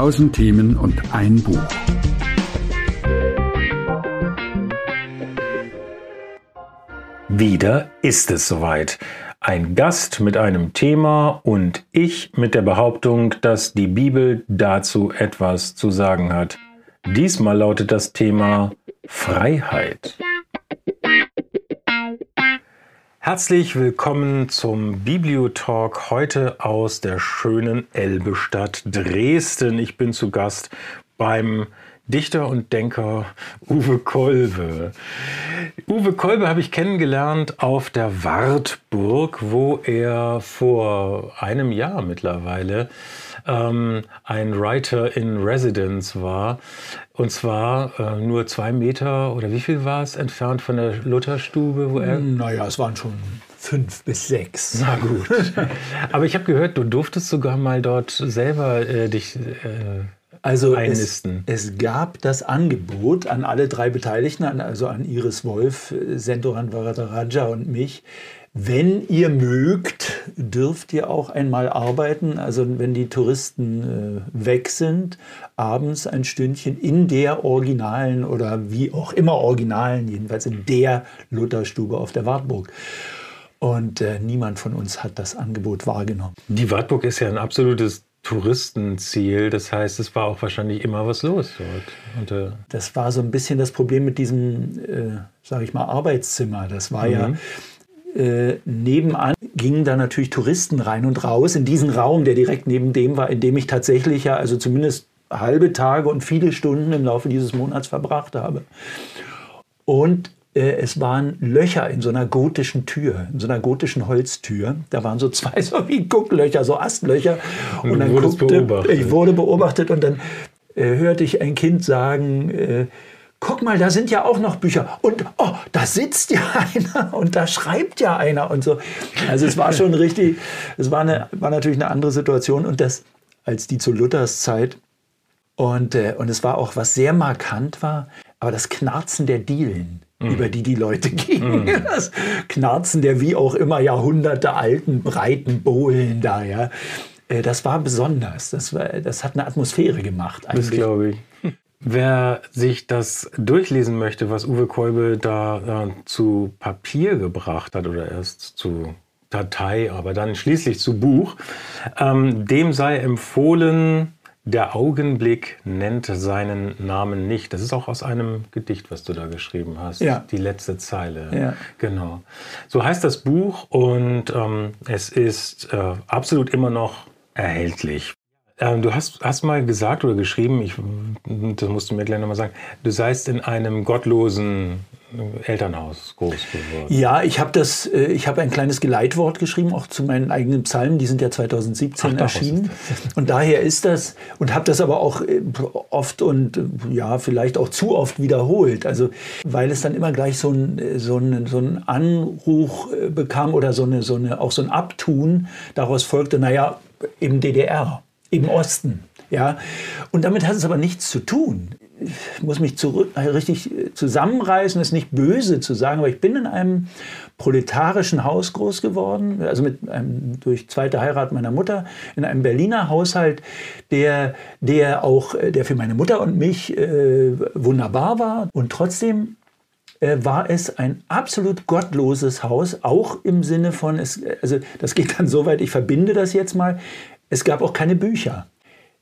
Tausend Themen und ein Buch. Wieder ist es soweit. Ein Gast mit einem Thema und ich mit der Behauptung, dass die Bibel dazu etwas zu sagen hat. Diesmal lautet das Thema Freiheit. Herzlich willkommen zum Bibliotalk heute aus der schönen Elbestadt Dresden. Ich bin zu Gast beim Dichter und Denker Uwe Kolbe. Uwe Kolbe habe ich kennengelernt auf der Wartburg, wo er vor einem Jahr mittlerweile ähm, ein Writer in Residence war. Und zwar äh, nur zwei Meter oder wie viel war es entfernt von der Lutherstube, wo er. Naja, es waren schon fünf bis sechs. Na gut. Aber ich habe gehört, du durftest sogar mal dort selber äh, dich. Äh, also es, es, gab das Angebot an alle drei Beteiligten, also an Iris Wolf, Sendoran Varadaraja und mich, wenn ihr mögt, dürft ihr auch einmal arbeiten. Also wenn die Touristen äh, weg sind, abends ein Stündchen in der originalen oder wie auch immer originalen, jedenfalls in der Lutherstube auf der Wartburg. Und äh, niemand von uns hat das Angebot wahrgenommen. Die Wartburg ist ja ein absolutes Touristenziel. Das heißt, es war auch wahrscheinlich immer was los dort. Und, äh das war so ein bisschen das Problem mit diesem, äh, sage ich mal, Arbeitszimmer. Das war mhm. ja äh, nebenan gingen da natürlich Touristen rein und raus in diesen Raum, der direkt neben dem war, in dem ich tatsächlich ja, also zumindest halbe Tage und viele Stunden im Laufe dieses Monats verbracht habe. Und es waren Löcher in so einer gotischen Tür, in so einer gotischen Holztür. Da waren so zwei so wie Gucklöcher, so Astlöcher. Und, und dann guckte, ich wurde beobachtet und dann äh, hörte ich ein Kind sagen, äh, guck mal, da sind ja auch noch Bücher. Und oh, da sitzt ja einer und da schreibt ja einer und so. Also es war schon richtig, es war, eine, war natürlich eine andere Situation und das als die zu Luthers Zeit. Und, äh, und es war auch, was sehr markant war, aber das Knarzen der Dielen, mhm. über die die Leute gingen. Mhm. Das Knarzen der wie auch immer Jahrhunderte alten, breiten Bohlen da, ja. Äh, das war besonders. Das, war, das hat eine Atmosphäre gemacht. Eigentlich. Das glaube ich. Wer sich das durchlesen möchte, was Uwe Kolbe da äh, zu Papier gebracht hat oder erst zu Datei, aber dann schließlich zu Buch, ähm, dem sei empfohlen, der Augenblick nennt seinen Namen nicht. Das ist auch aus einem Gedicht, was du da geschrieben hast. Ja. Die letzte Zeile. Ja. Genau. So heißt das Buch und ähm, es ist äh, absolut immer noch erhältlich. Ähm, du hast, hast mal gesagt oder geschrieben, ich, das musst du mir gleich nochmal sagen, du seist in einem gottlosen Elternhaus groß geworden. Ja, ich habe das, äh, ich habe ein kleines Geleitwort geschrieben, auch zu meinen eigenen Psalmen, die sind ja 2017 Ach, erschienen. Und daher ist das, und habe das aber auch äh, oft und äh, ja, vielleicht auch zu oft wiederholt. Also, weil es dann immer gleich so ein, so ein, so ein Anruch bekam oder so eine, so eine, auch so ein Abtun. Daraus folgte, naja, im DDR im Osten. Ja? Und damit hat es aber nichts zu tun. Ich muss mich zurück, äh, richtig äh, zusammenreißen, ist nicht böse zu sagen, aber ich bin in einem proletarischen Haus groß geworden, also mit einem, durch zweite Heirat meiner Mutter, in einem Berliner Haushalt, der, der auch, äh, der für meine Mutter und mich äh, wunderbar war. Und trotzdem war es ein absolut gottloses Haus, auch im Sinne von, es, also das geht dann so weit, ich verbinde das jetzt mal, es gab auch keine Bücher.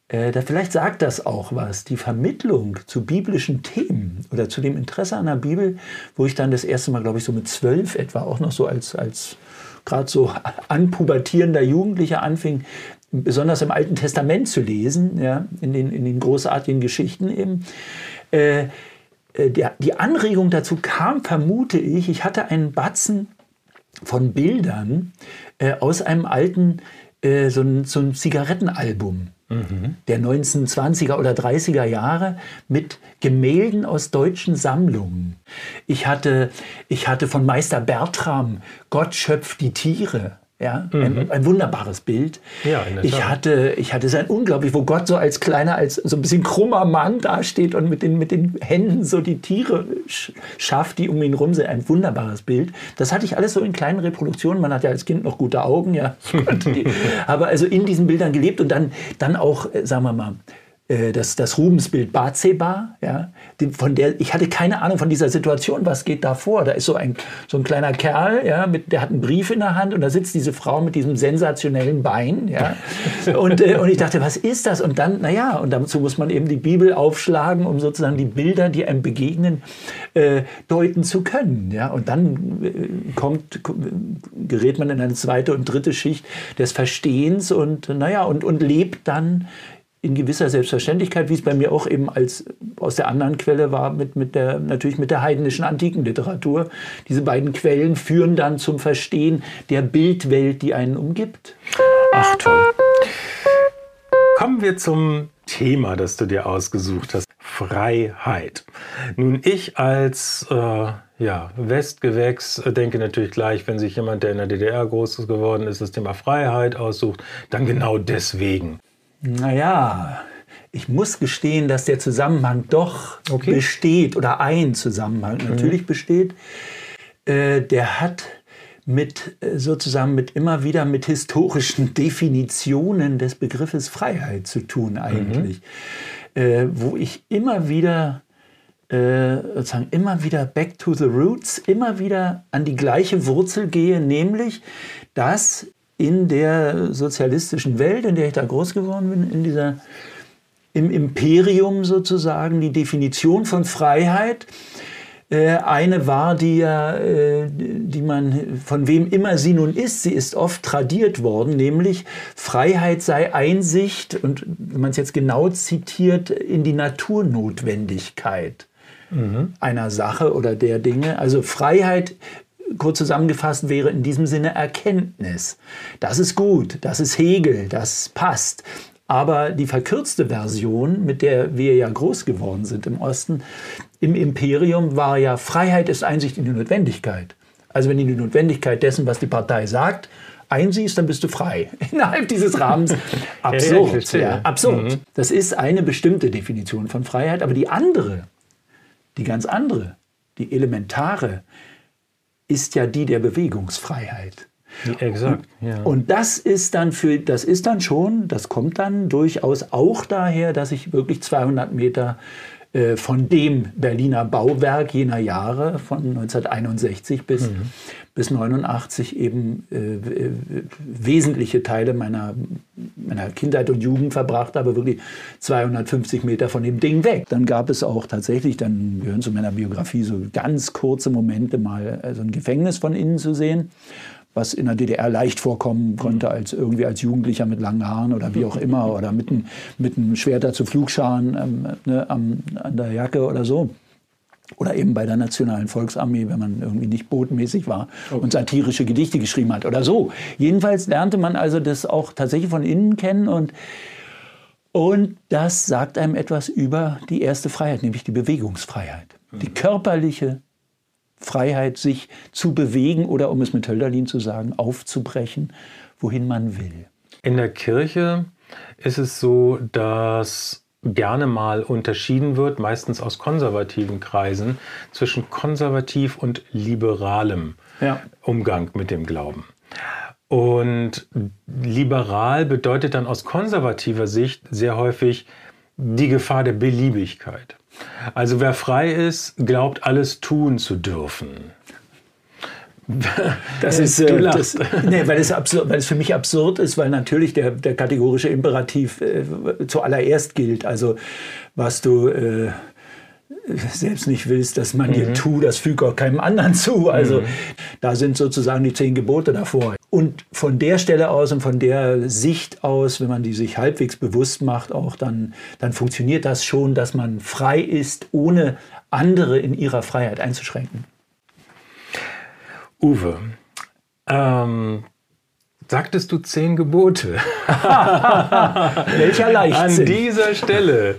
Äh, da vielleicht sagt das auch was. Die Vermittlung zu biblischen Themen oder zu dem Interesse an der Bibel, wo ich dann das erste Mal, glaube ich, so mit zwölf etwa auch noch so als, als gerade so anpubertierender Jugendlicher anfing, besonders im Alten Testament zu lesen, ja, in, den, in den großartigen Geschichten eben. Äh, äh der, die Anregung dazu kam, vermute ich, ich hatte einen Batzen von Bildern äh, aus einem alten äh, so, ein, so ein Zigarettenalbum mhm. der 1920er oder 30er Jahre mit Gemälden aus deutschen Sammlungen. Ich hatte, ich hatte von Meister Bertram Gott schöpft die Tiere. Ja, mhm. ein, ein, wunderbares Bild. Ja, ich hatte, ich hatte sein unglaublich, wo Gott so als kleiner, als so ein bisschen krummer Mann dasteht und mit den, mit den Händen so die Tiere schafft, die um ihn rum sind. Ein wunderbares Bild. Das hatte ich alles so in kleinen Reproduktionen. Man hat ja als Kind noch gute Augen, ja. aber also in diesen Bildern gelebt und dann, dann auch, äh, sagen wir mal, das, das Rubensbild Batseba, ja, von der ich hatte keine Ahnung von dieser Situation, was geht da vor. Da ist so ein, so ein kleiner Kerl, ja, mit, der hat einen Brief in der Hand und da sitzt diese Frau mit diesem sensationellen Bein, ja, und, äh, und ich dachte, was ist das? Und dann, naja, und dazu muss man eben die Bibel aufschlagen, um sozusagen die Bilder, die einem begegnen, äh, deuten zu können, ja, und dann äh, kommt, gerät man in eine zweite und dritte Schicht des Verstehens und, naja, und, und lebt dann in gewisser Selbstverständlichkeit, wie es bei mir auch eben als aus der anderen Quelle war, mit, mit der, natürlich mit der heidnischen antiken Literatur. Diese beiden Quellen führen dann zum Verstehen der Bildwelt, die einen umgibt. Ach toll. Kommen wir zum Thema, das du dir ausgesucht hast. Freiheit. Nun, ich als äh, ja, Westgewächs denke natürlich gleich, wenn sich jemand, der in der DDR groß geworden ist, das Thema Freiheit aussucht, dann genau deswegen. Naja, ich muss gestehen, dass der Zusammenhang doch okay. besteht oder ein Zusammenhang mhm. natürlich besteht. Äh, der hat mit äh, sozusagen mit immer wieder mit historischen Definitionen des Begriffes Freiheit zu tun eigentlich, mhm. äh, wo ich immer wieder äh, sozusagen immer wieder back to the roots, immer wieder an die gleiche Wurzel gehe, nämlich dass in der sozialistischen Welt, in der ich da groß geworden bin, in dieser, im Imperium sozusagen, die Definition von Freiheit äh, eine war, die ja, äh, die man, von wem immer sie nun ist, sie ist oft tradiert worden, nämlich Freiheit sei Einsicht und wenn man es jetzt genau zitiert, in die Naturnotwendigkeit mhm. einer Sache oder der Dinge. Also Freiheit kurz zusammengefasst wäre in diesem Sinne Erkenntnis. Das ist gut, das ist Hegel, das passt. Aber die verkürzte Version, mit der wir ja groß geworden sind im Osten, im Imperium war ja Freiheit ist Einsicht in die Notwendigkeit. Also wenn du die Notwendigkeit dessen, was die Partei sagt, einsiehst, dann bist du frei. Innerhalb dieses Rahmens. Absurd. ja, ja, absurd. Mhm. Das ist eine bestimmte Definition von Freiheit. Aber die andere, die ganz andere, die elementare, ist ja die der Bewegungsfreiheit. Exakt. Ja. Und das ist dann für, das ist dann schon, das kommt dann durchaus auch daher, dass ich wirklich 200 Meter äh, von dem Berliner Bauwerk jener Jahre von 1961 bis, mhm. bis 89 eben äh, wesentliche Teile meiner, meiner Kindheit und Jugend verbracht habe, wirklich 250 Meter von dem Ding weg. Dann gab es auch tatsächlich, dann gehören zu meiner Biografie so ganz kurze Momente mal so ein Gefängnis von innen zu sehen was in der DDR leicht vorkommen konnte als irgendwie als Jugendlicher mit langen Haaren oder wie auch immer oder mit, ein, mit einem Schwerter zu Flugscharen ähm, ne, am, an der Jacke oder so. Oder eben bei der Nationalen Volksarmee, wenn man irgendwie nicht bodenmäßig war okay. und satirische Gedichte geschrieben hat oder so. Jedenfalls lernte man also das auch tatsächlich von innen kennen und, und das sagt einem etwas über die erste Freiheit, nämlich die Bewegungsfreiheit. Die körperliche Freiheit, sich zu bewegen oder, um es mit Hölderlin zu sagen, aufzubrechen, wohin man will. In der Kirche ist es so, dass gerne mal unterschieden wird, meistens aus konservativen Kreisen, zwischen konservativ und liberalem ja. Umgang mit dem Glauben. Und liberal bedeutet dann aus konservativer Sicht sehr häufig die Gefahr der Beliebigkeit. Also wer frei ist, glaubt alles tun zu dürfen. Das ist, äh, das, nee, weil, es absurd, weil es für mich absurd ist, weil natürlich der, der kategorische Imperativ äh, zuallererst gilt. Also was du äh, selbst nicht willst, dass man mhm. dir tu, das füge auch keinem anderen zu. Also mhm. da sind sozusagen die zehn Gebote davor. Und von der Stelle aus und von der Sicht aus, wenn man die sich halbwegs bewusst macht, auch dann, dann funktioniert das schon, dass man frei ist, ohne andere in ihrer Freiheit einzuschränken. Uwe, ähm, sagtest du zehn Gebote. Welcher Leichtsinn. An dieser Stelle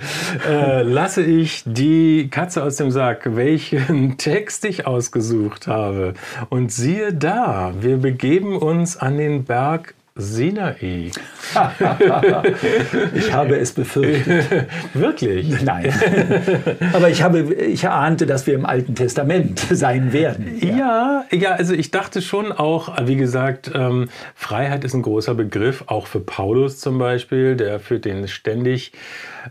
äh, lasse ich die Katze aus dem Sack, welchen Text ich ausgesucht habe. Und siehe da, wir begeben uns an den Berg Sinai. ich habe es befürchtet. Wirklich? Nein. Aber ich, habe, ich ahnte, dass wir im Alten Testament sein werden. Ja, ja, ja also ich dachte schon auch, wie gesagt, ähm, Freiheit ist ein großer Begriff, auch für Paulus zum Beispiel, der führt den ständig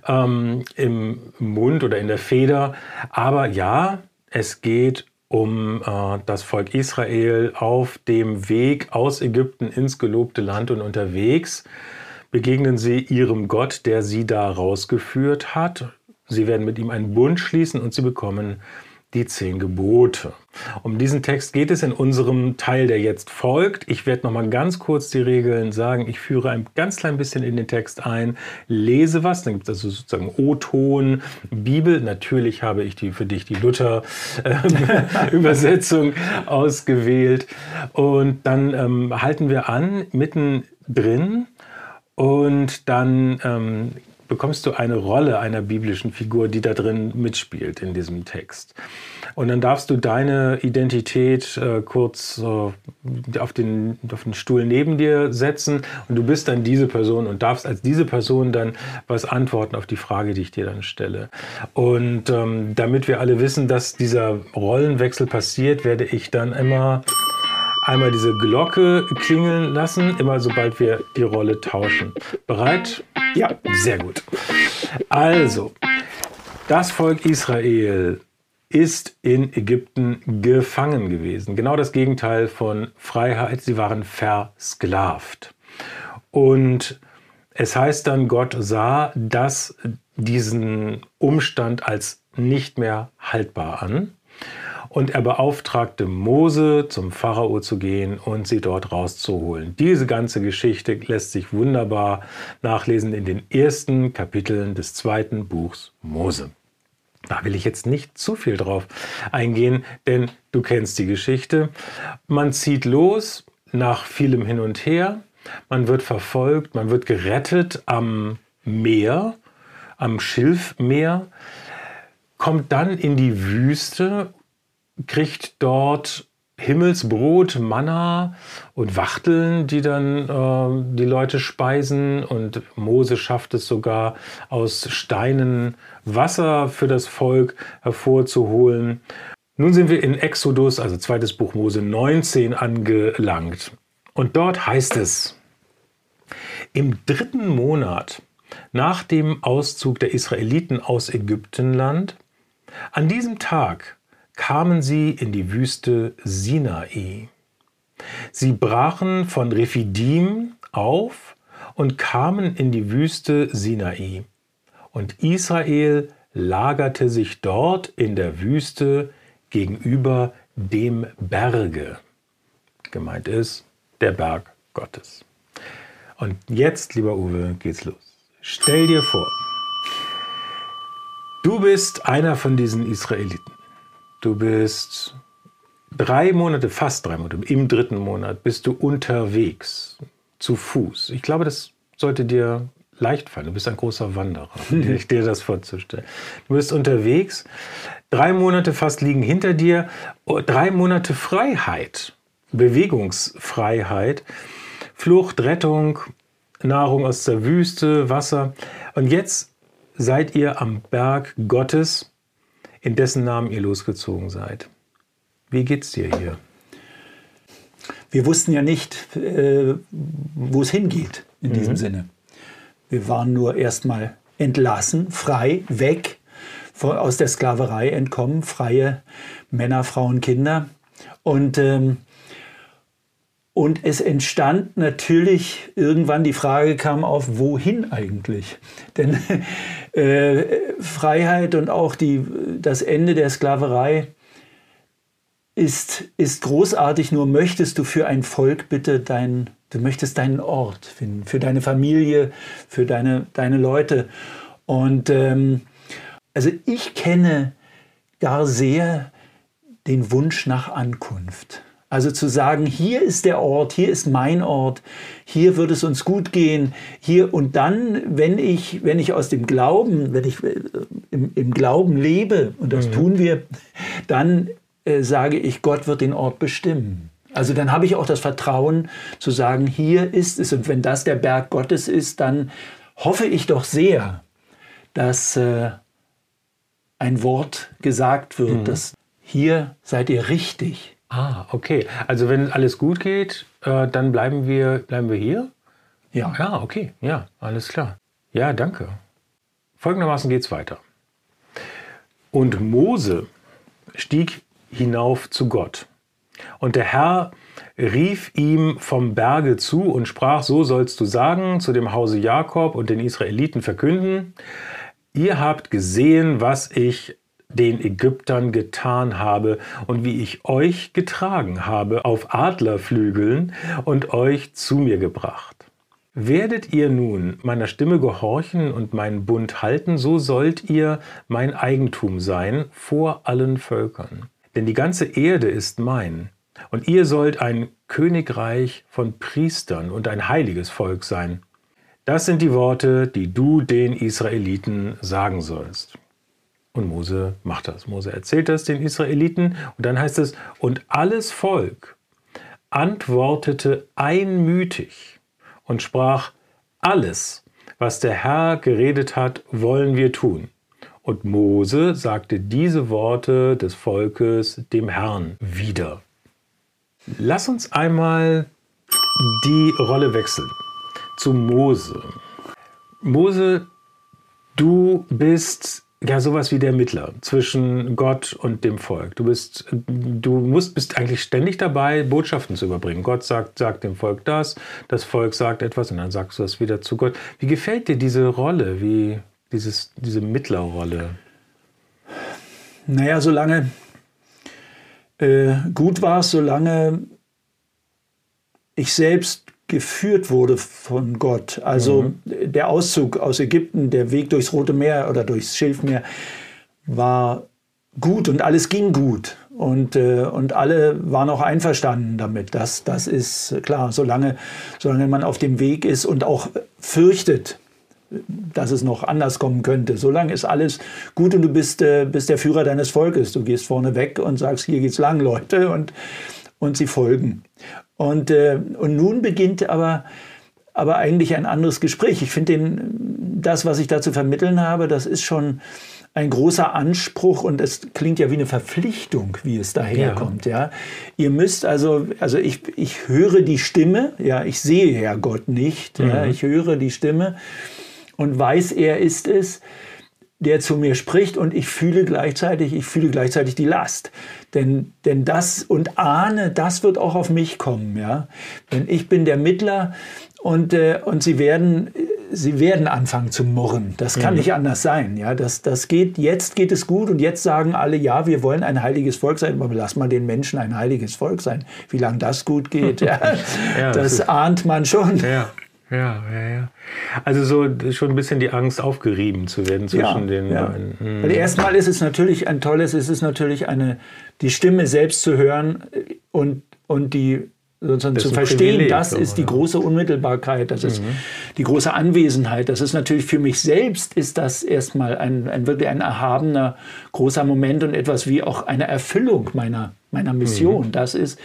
ähm, im Mund oder in der Feder. Aber ja, es geht um äh, das Volk Israel auf dem Weg aus Ägypten ins gelobte Land und unterwegs begegnen sie ihrem Gott, der sie da rausgeführt hat. Sie werden mit ihm einen Bund schließen und sie bekommen die zehn Gebote. Um diesen Text geht es in unserem Teil, der jetzt folgt. Ich werde noch mal ganz kurz die Regeln sagen. Ich führe ein ganz klein bisschen in den Text ein, lese was, dann gibt es also sozusagen O-Ton, Bibel. Natürlich habe ich die für dich die Luther-Übersetzung ausgewählt. Und dann ähm, halten wir an mittendrin und dann ähm, bekommst du eine Rolle einer biblischen Figur, die da drin mitspielt in diesem Text. Und dann darfst du deine Identität äh, kurz äh, auf, den, auf den Stuhl neben dir setzen und du bist dann diese Person und darfst als diese Person dann was antworten auf die Frage, die ich dir dann stelle. Und ähm, damit wir alle wissen, dass dieser Rollenwechsel passiert, werde ich dann immer einmal diese Glocke klingeln lassen, immer sobald wir die Rolle tauschen. Bereit? Ja, sehr gut. Also, das Volk Israel ist in Ägypten gefangen gewesen. Genau das Gegenteil von Freiheit. Sie waren versklavt. Und es heißt dann, Gott sah das, diesen Umstand als nicht mehr haltbar an und er beauftragte Mose, zum Pharao zu gehen und sie dort rauszuholen. Diese ganze Geschichte lässt sich wunderbar nachlesen in den ersten Kapiteln des zweiten Buchs Mose. Da will ich jetzt nicht zu viel drauf eingehen, denn du kennst die Geschichte. Man zieht los nach vielem Hin und Her, man wird verfolgt, man wird gerettet am Meer, am Schilfmeer, kommt dann in die Wüste kriegt dort Himmelsbrot, Manna und Wachteln, die dann äh, die Leute speisen. Und Mose schafft es sogar, aus Steinen Wasser für das Volk hervorzuholen. Nun sind wir in Exodus, also zweites Buch Mose 19, angelangt. Und dort heißt es, im dritten Monat nach dem Auszug der Israeliten aus Ägyptenland, an diesem Tag kamen sie in die Wüste Sinai. Sie brachen von Rephidim auf und kamen in die Wüste Sinai. Und Israel lagerte sich dort in der Wüste gegenüber dem Berge. Gemeint ist der Berg Gottes. Und jetzt, lieber Uwe, geht's los. Stell dir vor, du bist einer von diesen Israeliten. Du bist drei Monate, fast drei Monate, im dritten Monat bist du unterwegs, zu Fuß. Ich glaube, das sollte dir leicht fallen. Du bist ein großer Wanderer, mhm. dir das vorzustellen. Du bist unterwegs, drei Monate fast liegen hinter dir, oh, drei Monate Freiheit, Bewegungsfreiheit, Flucht, Rettung, Nahrung aus der Wüste, Wasser. Und jetzt seid ihr am Berg Gottes in dessen Namen ihr losgezogen seid. Wie geht's dir hier? Wir wussten ja nicht, äh, wo es hingeht in mhm. diesem Sinne. Wir waren nur erstmal entlassen, frei, weg, aus der Sklaverei entkommen, freie Männer, Frauen, Kinder. Und ähm, und es entstand natürlich irgendwann die Frage kam auf, wohin eigentlich? Denn äh, Freiheit und auch die, das Ende der Sklaverei ist, ist großartig, nur möchtest du für ein Volk bitte dein, du möchtest deinen Ort finden, für deine Familie, für deine, deine Leute. Und ähm, also ich kenne gar sehr den Wunsch nach Ankunft. Also zu sagen, hier ist der Ort, hier ist mein Ort, hier wird es uns gut gehen, hier und dann, wenn ich, wenn ich aus dem Glauben, wenn ich äh, im, im Glauben lebe, und das mhm. tun wir, dann äh, sage ich, Gott wird den Ort bestimmen. Also dann habe ich auch das Vertrauen zu sagen, hier ist es. Und wenn das der Berg Gottes ist, dann hoffe ich doch sehr, dass äh, ein Wort gesagt wird, mhm. dass hier seid ihr richtig. Ah, okay. Also wenn alles gut geht, äh, dann bleiben wir, bleiben wir hier? Ja. Ja, okay. Ja, alles klar. Ja, danke. Folgendermaßen geht es weiter. Und Mose stieg hinauf zu Gott. Und der Herr rief ihm vom Berge zu und sprach, so sollst du sagen zu dem Hause Jakob und den Israeliten verkünden, ihr habt gesehen, was ich den Ägyptern getan habe und wie ich euch getragen habe auf Adlerflügeln und euch zu mir gebracht. Werdet ihr nun meiner Stimme gehorchen und meinen Bund halten, so sollt ihr mein Eigentum sein vor allen Völkern. Denn die ganze Erde ist mein, und ihr sollt ein Königreich von Priestern und ein heiliges Volk sein. Das sind die Worte, die du den Israeliten sagen sollst. Und Mose macht das. Mose erzählt das den Israeliten und dann heißt es, und alles Volk antwortete einmütig und sprach, alles, was der Herr geredet hat, wollen wir tun. Und Mose sagte diese Worte des Volkes dem Herrn wieder. Lass uns einmal die Rolle wechseln zu Mose. Mose, du bist ja sowas wie der Mittler zwischen Gott und dem Volk. Du bist, du musst, bist eigentlich ständig dabei, Botschaften zu überbringen. Gott sagt, sagt dem Volk das, das Volk sagt etwas und dann sagst du das wieder zu Gott. Wie gefällt dir diese Rolle, wie dieses, diese Mittlerrolle? Naja, solange äh, gut war es, solange ich selbst geführt wurde von Gott. Also mhm. der Auszug aus Ägypten, der Weg durchs Rote Meer oder durchs Schilfmeer war gut und alles ging gut. Und, äh, und alle waren auch einverstanden damit. Das, das ist klar, solange, solange man auf dem Weg ist und auch fürchtet, dass es noch anders kommen könnte. Solange ist alles gut und du bist, äh, bist der Führer deines Volkes. Du gehst vorne weg und sagst, hier geht's lang, Leute, und, und sie folgen. Und, äh, und nun beginnt aber, aber eigentlich ein anderes Gespräch. Ich finde das, was ich da zu vermitteln habe, das ist schon ein großer Anspruch und es klingt ja wie eine Verpflichtung, wie es daherkommt. Ja. ja. Ihr müsst also, also ich, ich höre die Stimme, ja, ich sehe ja Gott nicht, mhm. ja, ich höre die Stimme und weiß, er ist es der zu mir spricht und ich fühle gleichzeitig, ich fühle gleichzeitig die Last. Denn, denn das und ahne, das wird auch auf mich kommen, ja. Denn ich bin der Mittler und, äh, und sie werden, sie werden anfangen zu murren. Das kann mhm. nicht anders sein, ja. Das, das geht, jetzt geht es gut und jetzt sagen alle, ja, wir wollen ein heiliges Volk sein, aber lass mal den Menschen ein heiliges Volk sein. Wie lange das gut geht, ja. ja das, das ahnt man schon. Ja. Ja, ja, ja. Also so schon ein bisschen die Angst aufgerieben zu werden zwischen ja, den ja. beiden. Mhm. Erstmal ist es natürlich ein tolles, es ist natürlich eine, die Stimme selbst zu hören und, und die sozusagen zu verstehen, Privileg, das ist die große Unmittelbarkeit, das ist mhm. die große Anwesenheit. Das ist natürlich für mich selbst ist das erstmal ein, ein wirklich ein erhabener großer Moment und etwas wie auch eine Erfüllung meiner meiner Mission. Mhm. Das ist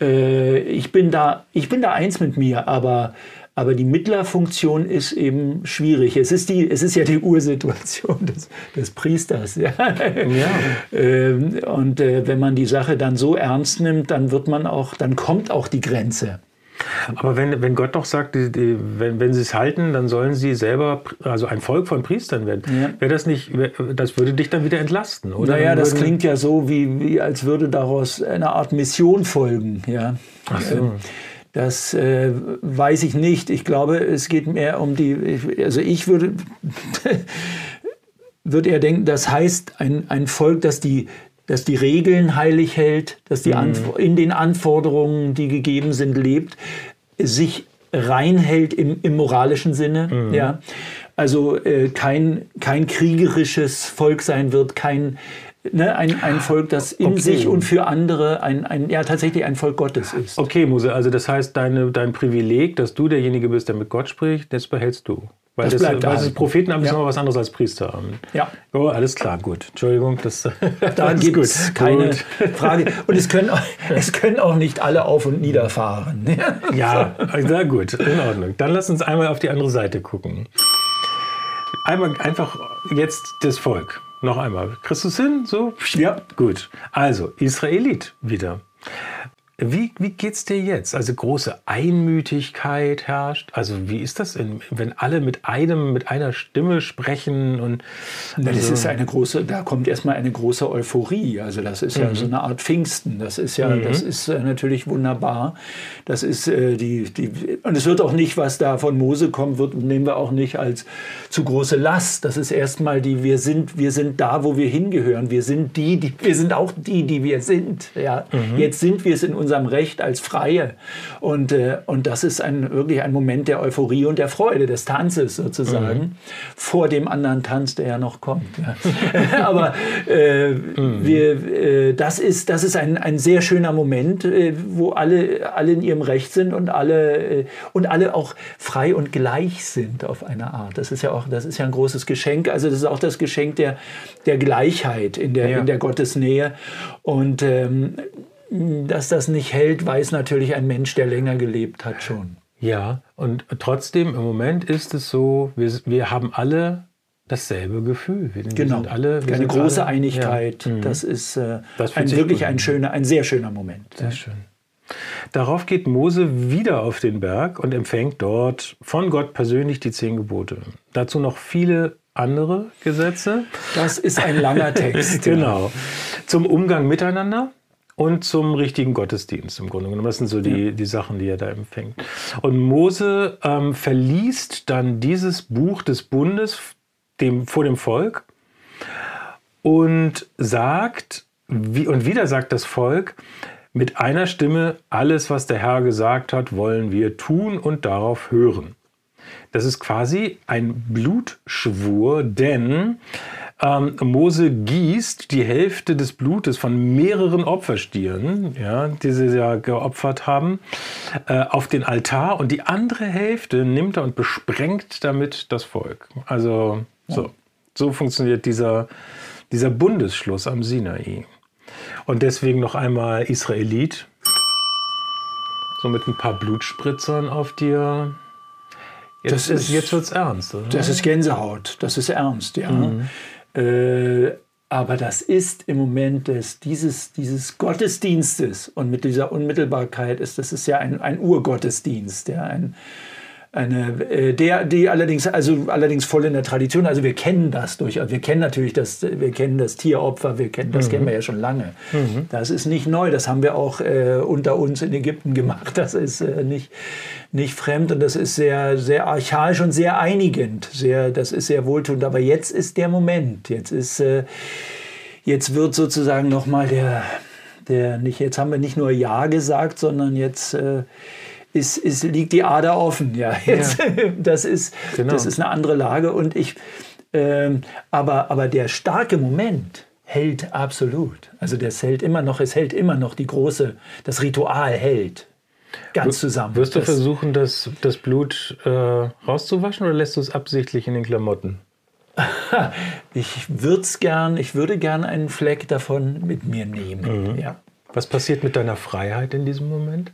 äh, ich bin da ich bin da eins mit mir, aber aber die Mittlerfunktion ist eben schwierig. Es ist, die, es ist ja die Ursituation des, des Priesters. Ja. ja. Ähm, und äh, wenn man die Sache dann so ernst nimmt, dann wird man auch, dann kommt auch die Grenze. Aber wenn, wenn Gott doch sagt, die, die, wenn, wenn sie es halten, dann sollen sie selber, also ein Volk von Priestern werden. Ja. Wäre das nicht, das würde dich dann wieder entlasten, oder? Naja, das klingt ja so, wie, wie als würde daraus eine Art Mission folgen. Ja. Ach so. Ähm, das äh, weiß ich nicht. Ich glaube, es geht mehr um die, also ich würde, würde eher denken, das heißt ein, ein Volk, das die, das die Regeln heilig hält, das die mhm. in den Anforderungen, die gegeben sind, lebt, sich reinhält im, im moralischen Sinne. Mhm. Ja. Also äh, kein, kein kriegerisches Volk sein wird, kein Ne, ein, ein Volk, das in okay. sich und für andere ein, ein, ja, tatsächlich ein Volk Gottes ist. Okay, Mose, also das heißt, deine, dein Privileg, dass du derjenige bist, der mit Gott spricht, das behältst du. Weil das, Das bleibt weil das erhalten. Prophetenamt ist Ja. noch was anderes als Priesteramt. Ja. Oh, alles klar, gut. Entschuldigung, das, Da das ist gibt es keine Gut. Frage. Und es können, auch, es können auch nicht alle auf und nieder fahren. Ja, na gut, in Ordnung. Dann lass uns einmal auf die andere Seite gucken. Einmal einfach jetzt das Volk. Noch einmal. Kriegst du es hin? So? Ja. Gut. Also, Israelit wieder. Wie, wie geht's dir jetzt? Also große Einmütigkeit herrscht. Also wie ist das, in, wenn alle mit einem, mit einer Stimme sprechen und Na, Das also- ist eine große, da kommt erstmal eine große Euphorie. Also das ist ja so eine Art Pfingsten. Das ist ja, das ist äh, natürlich wunderbar. Das ist äh, die, die, und es wird auch nicht, was da von Mose kommt, wird, nehmen wir auch nicht als zu große Last. Das ist erstmal die, wir sind, wir sind da, wo wir hingehören. Wir sind die, die wir sind auch die, die wir sind. Ja? Jetzt sind wir es in unserem Recht als Freie. Und, äh, und das ist ein, wirklich ein Moment der Euphorie und der Freude, des Tanzes sozusagen, vor dem anderen Tanz, der ja noch kommt. Ja. Aber äh, wir, äh, das ist, das ist ein, ein sehr schöner Moment, äh, wo alle, alle in ihrem Recht sind und alle, äh, und alle auch frei und gleich sind auf eine Art. Das ist ja auch das ist ja ein großes Geschenk. Also das ist auch das Geschenk der, der Gleichheit in der, Ja. in der Gottesnähe. Und ähm, dass das nicht hält, weiß natürlich ein Mensch, der länger gelebt hat, schon. Ja, und trotzdem im Moment ist es so, wir, wir haben alle dasselbe Gefühl. Wir, Genau. sind alle, wir Eine sind große alle, Einigkeit. Ja. Mhm. Das ist äh, Das ein, wirklich ein schöner, ein sehr schöner Moment. Sehr schön. Darauf geht Mose wieder auf den Berg und empfängt dort von Gott persönlich die zehn Gebote. Dazu noch viele andere Gesetze. Das ist ein langer Text. ja. Genau. Zum Umgang miteinander und zum richtigen Gottesdienst im Grunde genommen. Das sind so die, die Sachen, die er da empfängt. Und Mose ähm, verliest dann dieses Buch des Bundes dem, vor dem Volk und sagt, wie, und wieder sagt das Volk, mit einer Stimme, alles, was der Herr gesagt hat, wollen wir tun und darauf hören. Das ist quasi ein Blutschwur, denn ähm, Mose gießt die Hälfte des Blutes von mehreren Opferstieren, ja, die sie ja geopfert haben, äh, auf den Altar und die andere Hälfte nimmt er und besprengt damit das Volk. Also so, so funktioniert dieser, dieser Bundesschluss am Sinai. Und deswegen noch einmal Israelit. So mit ein paar Blutspritzern auf dir. Jetzt, Das ist, jetzt wird's ernst. Oder? Das ist Gänsehaut, das ist ernst, ja. Mhm. Äh, aber das ist im Moment des, dieses, dieses Gottesdienstes. Und mit dieser Unmittelbarkeit ist, das ist ja ein, ein Urgottesdienst, ja, ein, eine, äh, der, die allerdings, also allerdings voll in der Tradition, also wir kennen das durchaus, wir kennen natürlich das, wir kennen das Tieropfer, wir kennen, das kennen wir ja schon lange. Das ist nicht neu, das haben wir auch äh, unter uns in Ägypten gemacht, das ist äh, nicht, nicht fremd und das ist sehr, sehr archaisch und sehr einigend, sehr, das ist sehr wohltuend, aber jetzt ist der Moment, jetzt ist, äh, jetzt wird sozusagen nochmal der, der, nicht, jetzt haben wir nicht nur Ja gesagt, sondern jetzt äh, ist, ist, liegt die Ader offen. Ja, jetzt, das, ist, Genau. das ist eine andere Lage. Und ich, ähm, aber, aber der starke Moment hält absolut. Also das hält immer noch, es hält immer noch die große, das Ritual hält ganz zusammen. Wirst du das, versuchen, das, das Blut äh, rauszuwaschen oder lässt du es absichtlich in den Klamotten? ich würde gern, ich würde gern einen Fleck davon mit mir nehmen. Ja. Was passiert mit deiner Freiheit in diesem Moment?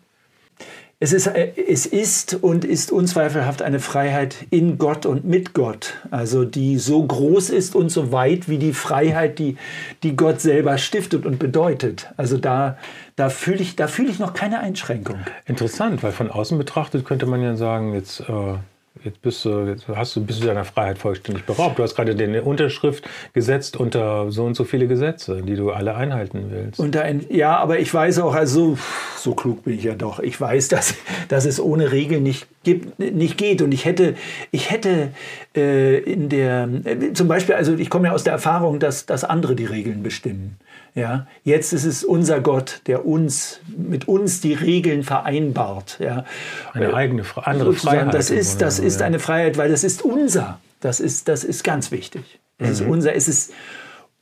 Es ist, äh, es ist und ist unzweifelhaft eine Freiheit in Gott und mit Gott. Also die so groß ist und so weit wie die Freiheit, die, die Gott selber stiftet und bedeutet. Also da, da fühle ich, da fühle ich noch keine Einschränkung. Interessant, weil von außen betrachtet könnte man ja sagen, jetzt, äh, jetzt, bist du, jetzt hast du, bist du deiner Freiheit vollständig beraubt. Du hast gerade deine Unterschrift gesetzt unter so und so viele Gesetze, die du alle einhalten willst. Und ein, ja, aber ich weiß auch, also so klug bin ich ja doch. Ich weiß, dass, dass es ohne Regeln nicht, gibt, nicht geht. Und ich hätte, ich hätte äh, in der, äh, zum Beispiel, also ich komme ja aus der Erfahrung, dass, dass andere die Regeln bestimmen. Ja, jetzt ist es unser Gott, der uns mit uns die Regeln vereinbart. Ja, Eine eigene, Fre- andere Freiheit. Das ist, das ist eine Freiheit, weil das ist unser. Das ist, das ist ganz wichtig. Es ist Mhm. unser. Es ist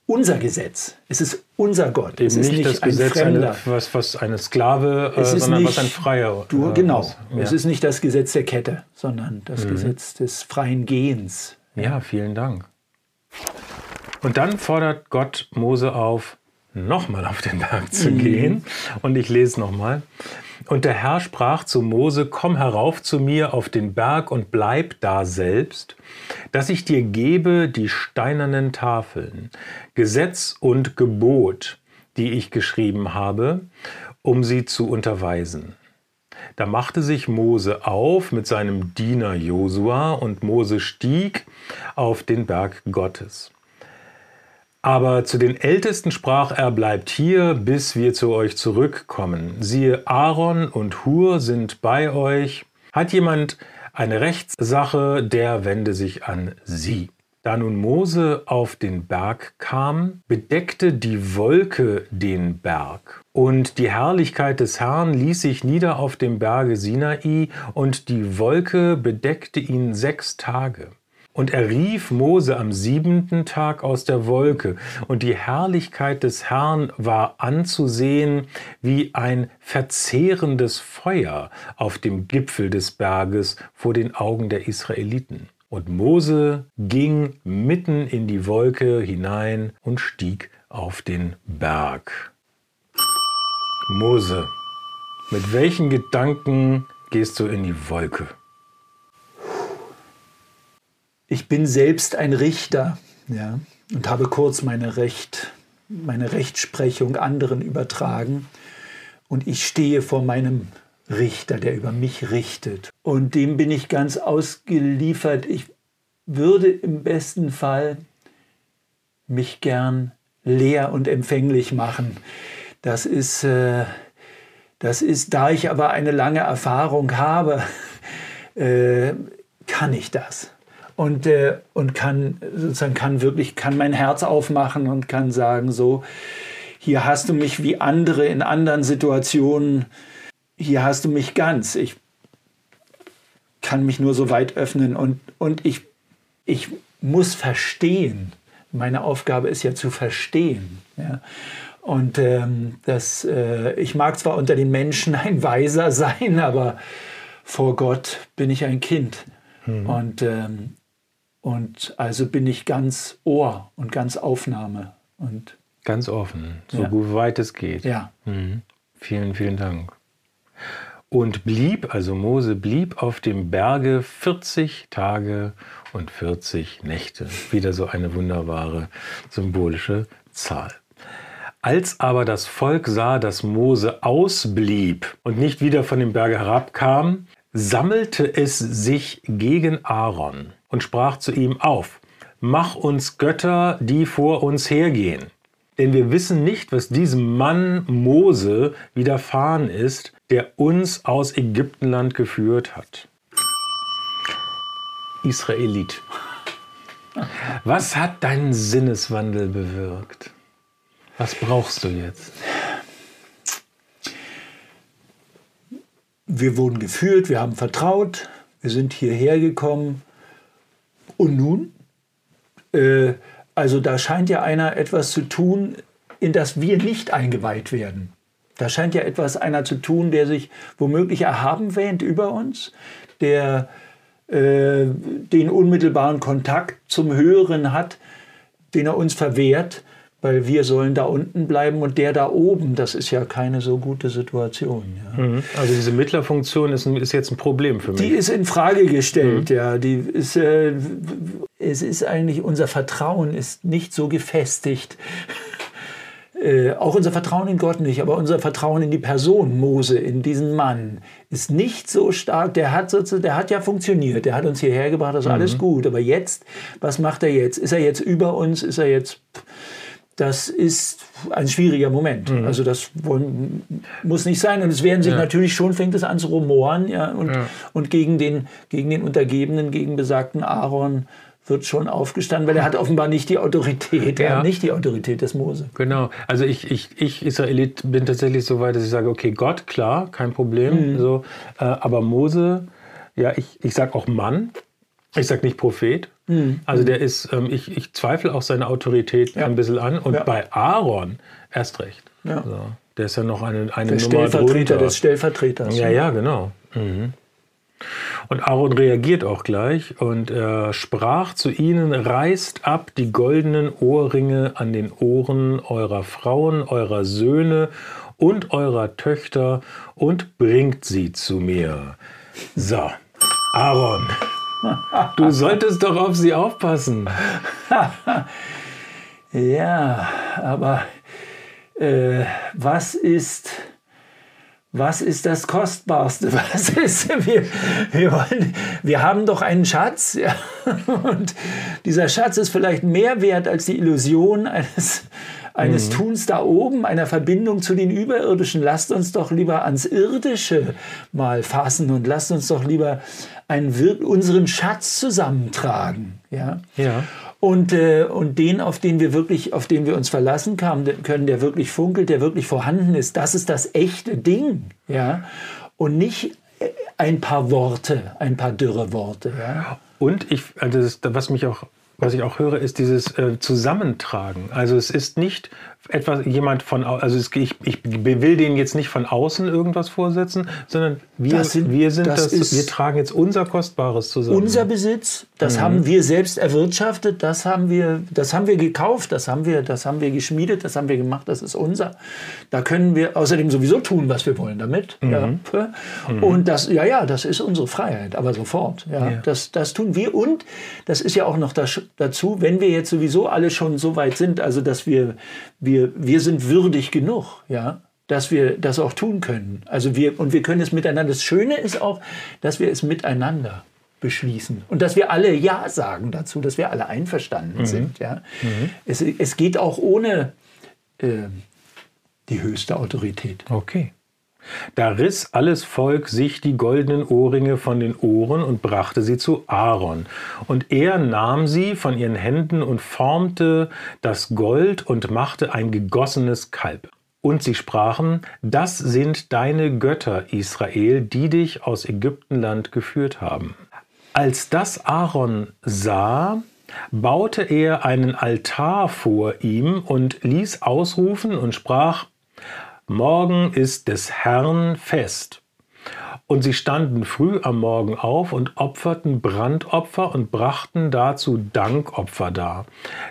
unser Gesetz. Es ist unser Gott. Eben es ist nicht, das Gesetz, ein eine, was, was eine Sklave, äh, sondern nicht, was ein Freier. Du, äh, genau. ist. Ja. Es ist nicht das Gesetz der Kette, sondern das Mhm. Gesetz des freien Gehens. ja, vielen Dank. Und dann fordert Gott Mose auf, nochmal auf den Berg zu Mhm. gehen. Und ich lese nochmal. Und der Herr sprach zu Mose, komm herauf zu mir auf den Berg und bleib da selbst, dass ich dir gebe die steinernen Tafeln, Gesetz und Gebot, die ich geschrieben habe, um sie zu unterweisen. Da machte sich Mose auf mit seinem Diener Josua und Mose stieg auf den Berg Gottes. Aber zu den Ältesten sprach er, bleibt hier, bis wir zu euch zurückkommen. Siehe, Aaron und Hur sind bei euch. Hat jemand eine Rechtssache, der wende sich an sie. Da nun Mose auf den Berg kam, bedeckte die Wolke den Berg. Und die Herrlichkeit des Herrn ließ sich nieder auf dem Berge Sinai, und die Wolke bedeckte ihn sechs Tage. Und er rief Mose am siebenten Tag aus der Wolke, und die Herrlichkeit des Herrn war anzusehen wie ein verzehrendes Feuer auf dem Gipfel des Berges vor den Augen der Israeliten. Und Mose ging mitten in die Wolke hinein und stieg auf den Berg. Mose, mit welchen Gedanken gehst du in die Wolke? Ich bin selbst ein Richter ja, und habe kurz meine, Recht, meine Rechtsprechung anderen übertragen. Und ich stehe vor meinem Richter, der über mich richtet. Und dem bin ich ganz ausgeliefert. Ich würde im besten Fall mich gern leer und empfänglich machen. Das ist, äh, das ist, da ich aber eine lange Erfahrung habe, äh, kann ich das und, äh, und kann sozusagen kann wirklich kann mein Herz aufmachen und kann sagen so hier hast du mich wie andere in anderen Situationen hier hast du mich ganz ich kann mich nur so weit öffnen und, und ich, ich muss verstehen meine Aufgabe ist ja zu verstehen ja. und ähm, das äh, ich mag zwar unter den Menschen ein Weiser sein aber vor Gott bin ich ein Kind mhm. und ähm, und also bin ich ganz Ohr und ganz Aufnahme. Und ganz offen, so ja. gut weit es geht. Ja. Mhm. Vielen, vielen Dank. Und blieb, also Mose blieb auf dem Berge 40 Tage und 40 Nächte. Wieder so eine wunderbare symbolische Zahl. Als aber das Volk sah, dass Mose ausblieb und nicht wieder von dem Berge herabkam, sammelte es sich gegen Aaron und sprach zu ihm auf, mach uns Götter, die vor uns hergehen. Denn wir wissen nicht, was diesem Mann Mose widerfahren ist, der uns aus Ägyptenland geführt hat. Israelit. Was hat deinen Sinneswandel bewirkt? Was brauchst du jetzt? Wir wurden geführt, wir haben vertraut, wir sind hierher gekommen. Und nun? Äh, also da scheint ja einer etwas zu tun, in das wir nicht eingeweiht werden. Da scheint ja etwas einer zu tun, der sich womöglich erhaben wähnt über uns, der äh, den unmittelbaren Kontakt zum Höheren hat, den er uns verwehrt, weil wir sollen da unten bleiben und der da oben, das ist ja keine so gute Situation. Ja. Also diese Mittlerfunktion ist, ist, jetzt ein Problem für mich. Die ist in Frage gestellt, mhm. ja. Die ist, äh, es ist eigentlich, unser Vertrauen ist nicht so gefestigt. Äh, auch unser Vertrauen in Gott nicht, aber unser Vertrauen in die Person Mose, in diesen Mann, ist nicht so stark. Der hat, sozusagen, der hat ja funktioniert, der hat uns hierher gebracht, das ist mhm. alles gut. Aber jetzt, was macht er jetzt? Ist er jetzt über uns? Ist er jetzt das ist ein schwieriger Moment. Mhm. Also das wollen, muss nicht sein. Und es werden sich ja. natürlich schon, fängt es an zu rumoren. Ja, und, ja. und gegen, den, gegen den Untergebenen, gegen besagten Aaron wird schon aufgestanden, weil er hat offenbar nicht die Autorität. Er hat nicht die Autorität des Mose. Genau. Also ich, ich, ich Israelit bin tatsächlich so weit, dass ich sage, okay, Gott, klar, kein Problem. Mhm. So, äh, aber Mose, ja, ich, ich sage auch Mann. Ich sage nicht Prophet. Mhm. Also der ist, ähm, ich, ich zweifle auch seine Autorität ja. ein bisschen an. Und ja. bei Aaron erst recht. Ja. Also, der ist ja noch eine, eine der Nummer Stellvertreter drunter. des Stellvertreters. Ja, ja, genau. Mhm. Und Aaron reagiert auch gleich und er sprach zu ihnen, reißt ab die goldenen Ohrringe an den Ohren eurer Frauen, eurer Söhne und eurer Töchter und bringt sie zu mir. So, Aaron, du solltest doch auf sie aufpassen. ja, aber äh, was ist was ist das Kostbarste? Was ist, wir, wir, wollen, wir haben doch einen Schatz. Ja? Und dieser Schatz ist vielleicht mehr wert als die Illusion eines, eines mhm. Tuns da oben, einer Verbindung zu den Überirdischen. Lasst uns doch lieber ans Irdische mal fassen und lasst uns doch lieber einen, unseren Schatz zusammentragen. Ja? ja und, äh, und den, auf den wir wirklich, auf den wir uns verlassen können, der wirklich funkelt, der wirklich vorhanden ist, das ist das echte Ding, ja, und nicht äh, ein paar Worte, ein paar dürre Worte, ja. Und ich, also das, was mich auch was ich auch höre, ist dieses äh, Zusammentragen. Also es ist nicht etwas, jemand von, also es, ich, ich will denen jetzt nicht von außen irgendwas vorsetzen, sondern wir, sind, wir sind das, das wir tragen jetzt unser Kostbares zusammen. Unser Besitz, das mhm. haben wir selbst erwirtschaftet, das haben wir, das haben wir gekauft, das haben wir, das haben wir geschmiedet, das haben wir gemacht, das ist unser. Da können wir außerdem sowieso tun, was wir wollen damit. Mhm. Ja. Mhm. Und das, ja, ja, das ist unsere Freiheit, aber sofort. Ja. ja. Das, das tun wir und das ist ja auch noch das, dazu, wenn wir jetzt sowieso alle schon so weit sind, also dass wir, wir wir, sind würdig genug, ja, dass wir das auch tun können. Also wir, und wir können es miteinander. Das Schöne ist auch, dass wir es miteinander beschließen und dass wir alle Ja sagen dazu, dass wir alle einverstanden mhm. sind. Ja. Mhm. Es, es geht auch ohne äh, die höchste Autorität. Okay. Da riss alles Volk sich die goldenen Ohrringe von den Ohren und brachte sie zu Aaron. Und er nahm sie von ihren Händen und formte das Gold und machte ein gegossenes Kalb. Und sie sprachen, das sind deine Götter, Israel, die dich aus Ägyptenland geführt haben. Als das Aaron sah, baute er einen Altar vor ihm und ließ ausrufen und sprach, Morgen ist des Herrn Fest. Und sie standen früh am Morgen auf und opferten Brandopfer und brachten dazu Dankopfer dar.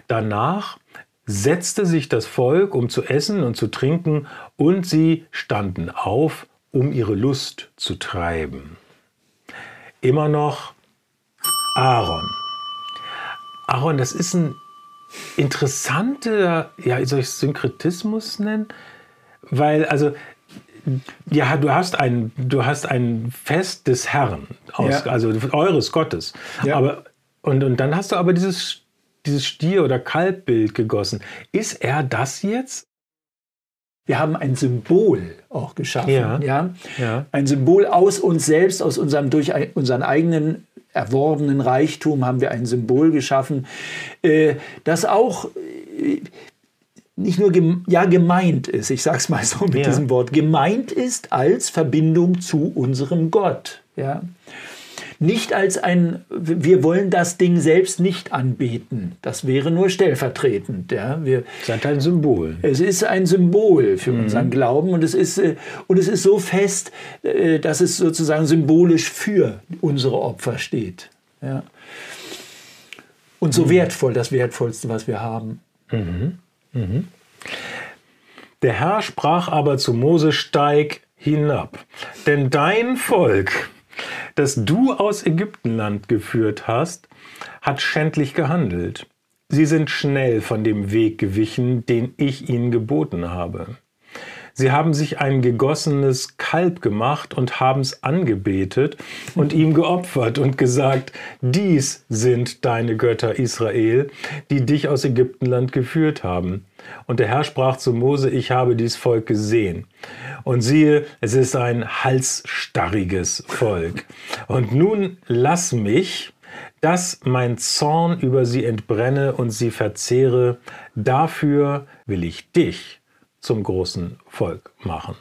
Danach setzte sich das Volk, um zu essen und zu trinken, und sie standen auf, um ihre Lust zu treiben. Immer noch Aaron. Aaron, das ist ein interessanter, ja, soll ich Synkretismus nennen? Weil, also, ja, du hast ein, du hast ein Fest des Herrn, aus, ja. also eures Gottes. Ja. Aber, und, und dann hast du aber dieses, dieses Stier- oder Kalbbild gegossen. Ist er das jetzt? Wir haben ein Symbol auch geschaffen. Ja. ja. ja. Ein Symbol aus uns selbst, aus unserem, durch unseren eigenen erworbenen Reichtum haben wir ein Symbol geschaffen, äh, das auch äh, nicht nur gem ja, gemeint ist, ich sage es mal so mit ja. diesem Wort, gemeint ist als Verbindung zu unserem Gott. Ja? Nicht als ein, wir wollen das Ding selbst nicht anbeten. Das wäre nur stellvertretend. Ja? Wir, es ist ein Symbol. Es ist ein Symbol für mhm. unseren Glauben und es, ist, äh, und es ist so fest, äh, dass es sozusagen symbolisch für unsere Opfer steht. Ja? Und so mhm. wertvoll, das Wertvollste, was wir haben. Mhm. Mhm. Der Herr sprach aber zu Mose, steig hinab, denn dein Volk, das du aus Ägyptenland geführt hast, hat schändlich gehandelt. Sie sind schnell von dem Weg gewichen, den ich ihnen geboten habe. Sie haben sich ein gegossenes Kalb gemacht und haben es angebetet und ihm geopfert und gesagt, dies sind deine Götter Israel, die dich aus Ägyptenland geführt haben. Und der Herr sprach zu Mose, ich habe dies Volk gesehen. Und siehe, es ist ein halsstarriges Volk. Und nun lass mich, dass mein Zorn über sie entbrenne und sie verzehre. Dafür will ich dich zum großen Volk machen.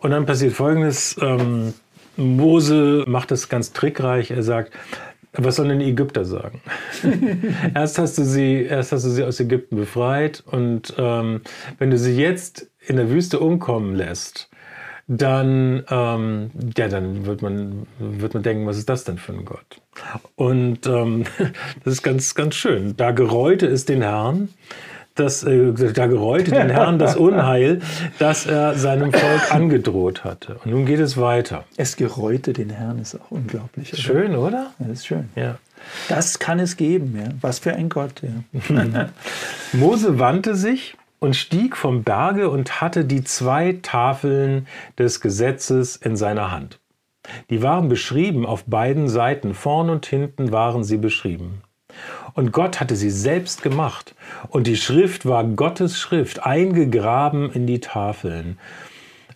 Und dann passiert Folgendes. Ähm, Mose macht es ganz trickreich. Er sagt, Was sollen denn die Ägypter sagen? erst, hast du sie, erst hast du sie aus Ägypten befreit und ähm, wenn du sie jetzt in der Wüste umkommen lässt, dann, ähm, ja, dann wird man, wird man denken, was ist das denn für ein Gott? Und ähm, das ist ganz, ganz schön. Da gereute es den Herrn, das, äh, da gereute den Herrn das Unheil, das er seinem Volk angedroht hatte. Und nun geht es weiter. Es gereute den Herrn ist auch unglaublich. Oder? Schön, oder? Ja, das ist schön. Ja. Das kann es geben, ja. Was für ein Gott, ja. Mose wandte sich und stieg vom Berge und hatte die zwei Tafeln des Gesetzes in seiner Hand. Die waren beschrieben auf beiden Seiten, vorn und hinten waren sie beschrieben. Und Gott hatte sie selbst gemacht. Und die Schrift war Gottes Schrift, eingegraben in die Tafeln.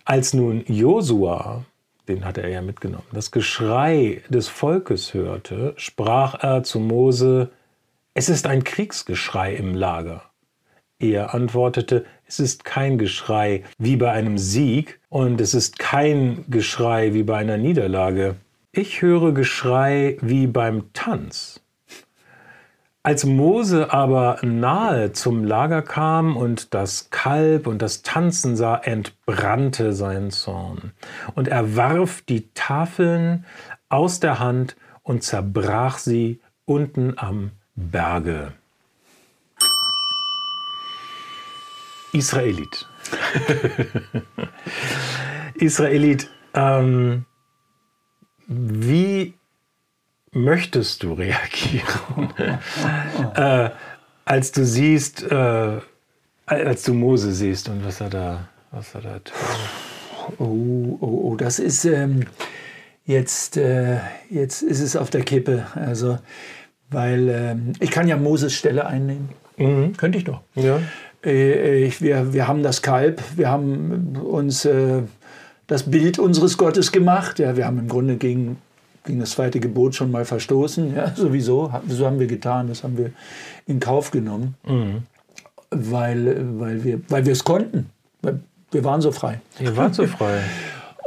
Als nun Josua, den hatte er ja mitgenommen, das Geschrei des Volkes hörte, sprach er zu Mose, es ist ein Kriegsgeschrei im Lager. Er antwortete, es ist kein Geschrei wie bei einem Sieg und es ist kein Geschrei wie bei einer Niederlage. Ich höre Geschrei wie beim Tanz. Als Mose aber nahe zum Lager kam und das Kalb und das Tanzen sah, entbrannte sein Zorn. Und er warf die Tafeln aus der Hand und zerbrach sie unten am Berge. Israelit. Israelit, ähm, wie möchtest du reagieren, äh, als du siehst, äh, als du Mose siehst und was er da, was er da tut? Oh, oh, oh, das ist ähm, jetzt, äh, jetzt ist es auf der Kippe. Also, weil ähm, ich kann ja Moses Stelle einnehmen. Mhm. Könnte ich doch. Ja. Äh, ich, wir, wir haben das Kalb, wir haben uns äh, das Bild unseres Gottes gemacht. Ja, wir haben im Grunde gegen gegen das zweite Gebot schon mal verstoßen. Ja, sowieso. So haben wir getan. Das haben wir in Kauf genommen, Mhm. weil, weil wir weil wir es konnten. Wir waren so frei. Ihr wart so frei.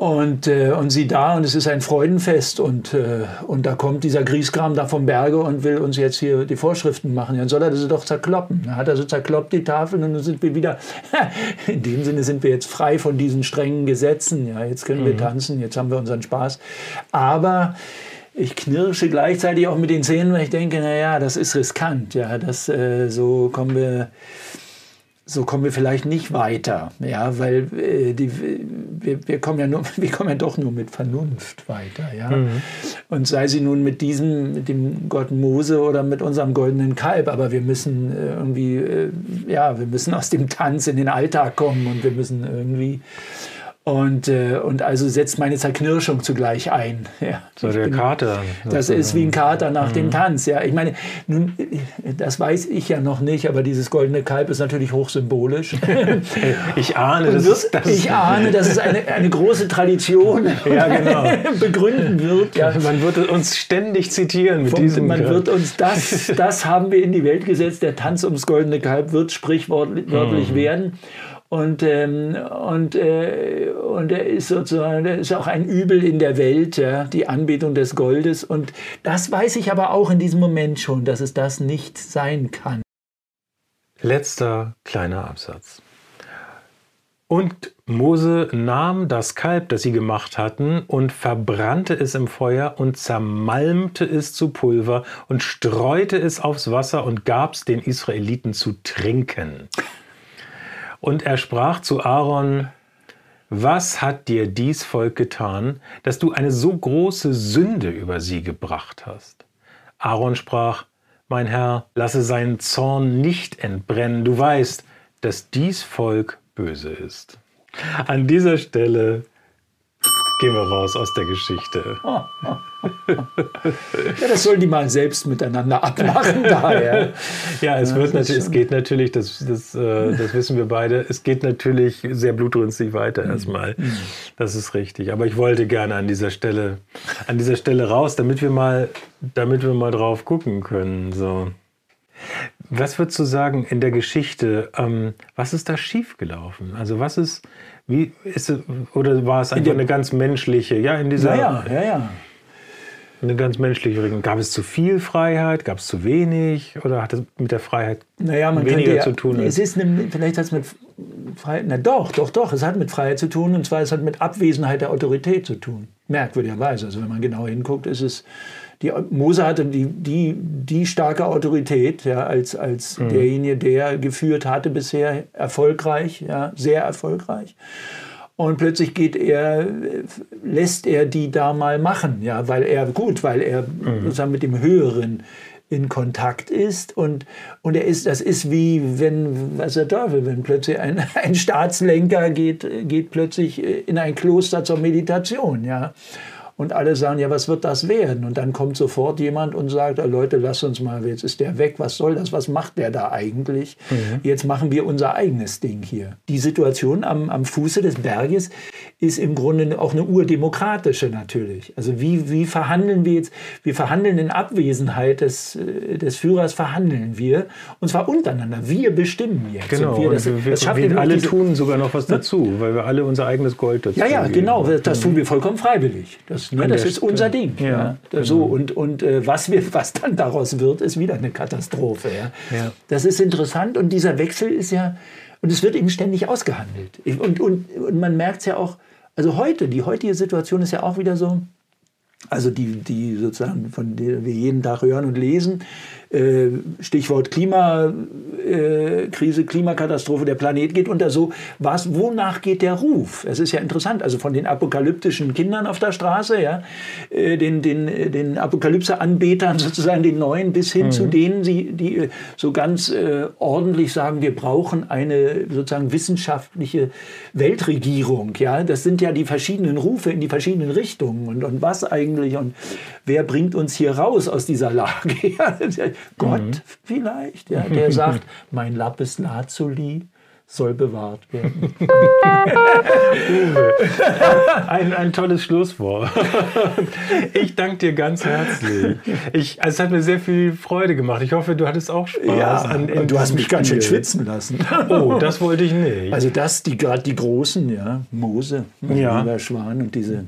Und, äh, und sie da und es ist ein Freudenfest und, äh, und da kommt dieser Grieskram da vom Berge und will uns jetzt hier die Vorschriften machen. Dann soll er sie doch zerkloppen. Dann hat er so zerkloppt die Tafeln und dann sind wir wieder, in dem Sinne sind wir jetzt frei von diesen strengen Gesetzen. Ja, jetzt können wir tanzen, jetzt haben wir unseren Spaß. Aber ich knirsche gleichzeitig auch mit den Zähnen, weil ich denke, naja, das ist riskant. Ja, das, äh, so kommen wir so kommen wir vielleicht nicht weiter, ja, weil äh, die, wir, wir, kommen ja nur, wir kommen ja doch nur mit Vernunft weiter, ja. Mhm. Und sei sie nun mit diesem, mit dem Gott Mose oder mit unserem goldenen Kalb, aber wir müssen äh, irgendwie, äh, ja, wir müssen aus dem Tanz in den Alltag kommen und wir müssen irgendwie und, äh, und also setzt meine Zerknirschung zugleich ein. Ja, So der Kater. das ist wie ein Kater nach dem Tanz. Ja, ich meine, nun, das weiß ich ja noch nicht, aber dieses goldene Kalb ist natürlich hochsymbolisch. Ich ahne, das wird, das. ich ahne, dass es eine, eine große Tradition Ja, genau. begründen wird. Ja. Man wird uns ständig zitieren mit Vom, diesem. man wird uns das, das haben wir in die Welt gesetzt. Der Tanz ums goldene Kalb wird sprichwörtlich Mhm. werden. Und, ähm, und, äh, und er ist sozusagen, er ist auch ein Übel in der Welt, ja, die Anbetung des Goldes. Und das weiß ich aber auch in diesem Moment schon, dass es das nicht sein kann. Letzter kleiner Absatz. Und Mose nahm das Kalb, das sie gemacht hatten, und verbrannte es im Feuer und zermalmte es zu Pulver und streute es aufs Wasser und gab es den Israeliten zu trinken. Und er sprach zu Aaron, was hat dir dies Volk getan, dass du eine so große Sünde über sie gebracht hast? Aaron sprach, mein Herr, lasse seinen Zorn nicht entbrennen. Du weißt, dass dies Volk böse ist. An dieser Stelle gehen wir raus aus der Geschichte. Ja, das sollen die mal selbst miteinander abmachen daher. Ja, es, Ja, wird natürlich, es geht natürlich, das, das, äh, das wissen wir beide, es geht natürlich sehr blutrünstig weiter erstmal. Das ist richtig. Aber ich wollte gerne an dieser Stelle, an dieser Stelle raus, damit wir mal, damit wir mal drauf gucken können. So. Was würdest du sagen in der Geschichte? Ähm, was ist da schiefgelaufen? Also was ist, wie ist oder war es einfach der- eine ganz menschliche, ja, in dieser, Ja, ja, ja, ja. Eine ganz menschliche Regelung. Gab es zu viel Freiheit? Gab es zu wenig? Oder hat es mit der Freiheit naja, man weniger ja, zu tun? Es ist eine, vielleicht hat es mit Freiheit, na doch, doch, doch, es hat mit Freiheit zu tun und zwar es hat mit Abwesenheit der Autorität zu tun. Merkwürdigerweise. Also wenn man genau hinguckt, ist es die, Mose hatte die, die, die starke Autorität ja, als, als mhm. derjenige, der geführt hatte bisher erfolgreich, ja, sehr erfolgreich. Und plötzlich geht er, lässt er die da mal machen, ja, weil er, gut, weil er mhm. sozusagen mit dem Höheren in Kontakt ist und, und er ist, das ist wie wenn, was der Teufel, wenn plötzlich ein, ein Staatslenker geht, geht plötzlich in ein Kloster zur Meditation, ja und alle sagen, ja, was wird das werden? Und dann kommt sofort jemand und sagt, oh, Leute, lass uns mal, jetzt ist der weg, was soll das, was macht der da eigentlich? Mhm. Jetzt machen wir unser eigenes Ding hier. Die Situation am, am Fuße des Berges ist im Grunde auch eine urdemokratische natürlich. Also wie, wie verhandeln wir jetzt? Wir verhandeln in Abwesenheit des, äh, des Führers, verhandeln wir. Und zwar untereinander. Wir bestimmen jetzt. Genau, wir, das, wir, das wir alle tun sogar noch was dazu, weil wir alle unser eigenes Gold dazu Ja, ja, genau. Das tun wir vollkommen freiwillig. Das das, ne, das ist unser Ding. Ja, ja. Genau. So, und und äh, was, wir, was dann daraus wird, ist wieder eine Katastrophe. Ja. ja. Das ist interessant und dieser Wechsel ist ja, und es wird eben ständig ausgehandelt. Und, und, und man merkt es ja auch, also heute, die heutige Situation ist ja auch wieder so, also die, die sozusagen, von der wir jeden Tag hören und lesen, äh, Stichwort Klimakrise, äh, Klimakatastrophe, der Planet geht unter. So, was, wonach geht der Ruf? Es ist ja interessant, also von den apokalyptischen Kindern auf der Straße, ja, äh, den, den, den Apokalypse-Anbetern sozusagen, den Neuen, bis hin mhm. zu denen, die, die so ganz ordentlich sagen, wir brauchen eine sozusagen wissenschaftliche Weltregierung, ja, das sind ja die verschiedenen Rufe in die verschiedenen Richtungen. Und, und was eigentlich und wer bringt uns hier raus aus dieser Lage? Gott mhm. vielleicht, ja, der sagt, mein Lapis Lazuli soll bewahrt werden. ein, ein tolles Schlusswort. Ich danke dir ganz herzlich. Ich, also es hat mir sehr viel Freude gemacht. Ich hoffe, du hattest auch Spaß. Ja, an, und du hast mich Spiel. ganz schön schwitzen lassen. Oh, das wollte ich nicht. Also das, die gerade die großen, ja, Mose, ja. Schwan und diese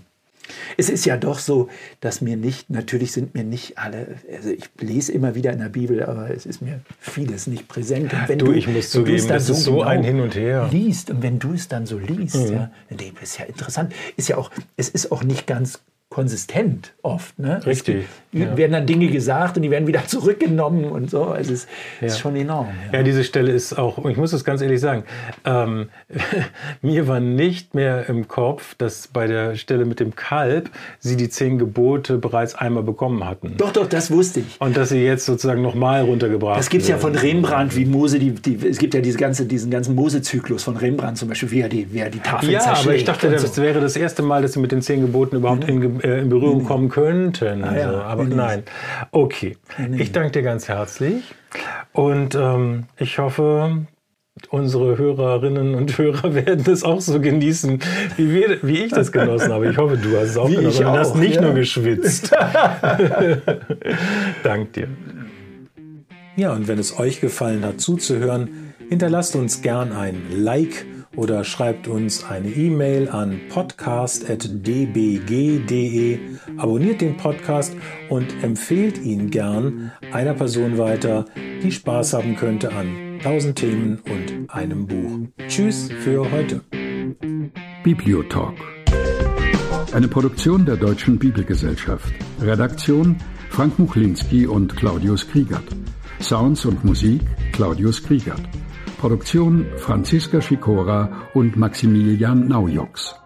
es ist ja doch so, dass mir nicht, natürlich sind mir nicht alle, also ich lese immer wieder in der Bibel, aber es ist mir vieles nicht präsent. Und wenn du, du ich muss zugeben, das so ist so genau ein Hin und Her. Liest und wenn du es dann so liest, mhm. ja, das ist ja interessant. Ist ja auch, es ist auch nicht ganz konsistent oft. Ne? Richtig. Es ja. werden dann Dinge gesagt und die werden wieder zurückgenommen und so. Also es ja. ist schon enorm. Ja. ja. diese Stelle ist auch, ich muss es ganz ehrlich sagen, ähm, mir war nicht mehr im Kopf, dass bei der Stelle mit dem Kalb sie die zehn Gebote bereits einmal bekommen hatten. Doch, doch, das wusste ich. Und dass sie jetzt sozusagen nochmal runtergebracht Das gibt es ja von Rembrandt, wie Mose, die, die, es gibt ja diese ganze, diesen ganzen Mose-Zyklus von Rembrandt zum Beispiel, wie er die, wie er die Tafel Ja, aber ich dachte, das so. wäre das erste Mal, dass sie mit den zehn Geboten überhaupt mhm. in äh, in Berührung mhm. kommen könnten. Ah, ja. aber nee, nein. Okay. Nee. Ich danke dir ganz herzlich und ähm, ich hoffe, unsere Hörerinnen und Hörer werden es auch so genießen, wie, wir, wie ich das genossen habe. Ich hoffe, du hast es auch wie genossen und hast nicht ja. nur geschwitzt. Dank dir. Ja, und wenn es euch gefallen hat zuzuhören, hinterlasst uns gern ein Like oder schreibt uns eine E-Mail an podcast.dbg.de, abonniert den Podcast und empfehlt ihn gern einer Person weiter, die Spaß haben könnte an 1000 Themen und einem Buch. Tschüss für heute. Bibliotalk. Eine Produktion der Deutschen Bibelgesellschaft. Redaktion Frank Muchlinski und Claudius Kriegert. Sounds und Musik Claudius Kriegert. Produktion Franziska Schikora und Maximilian Naujoks.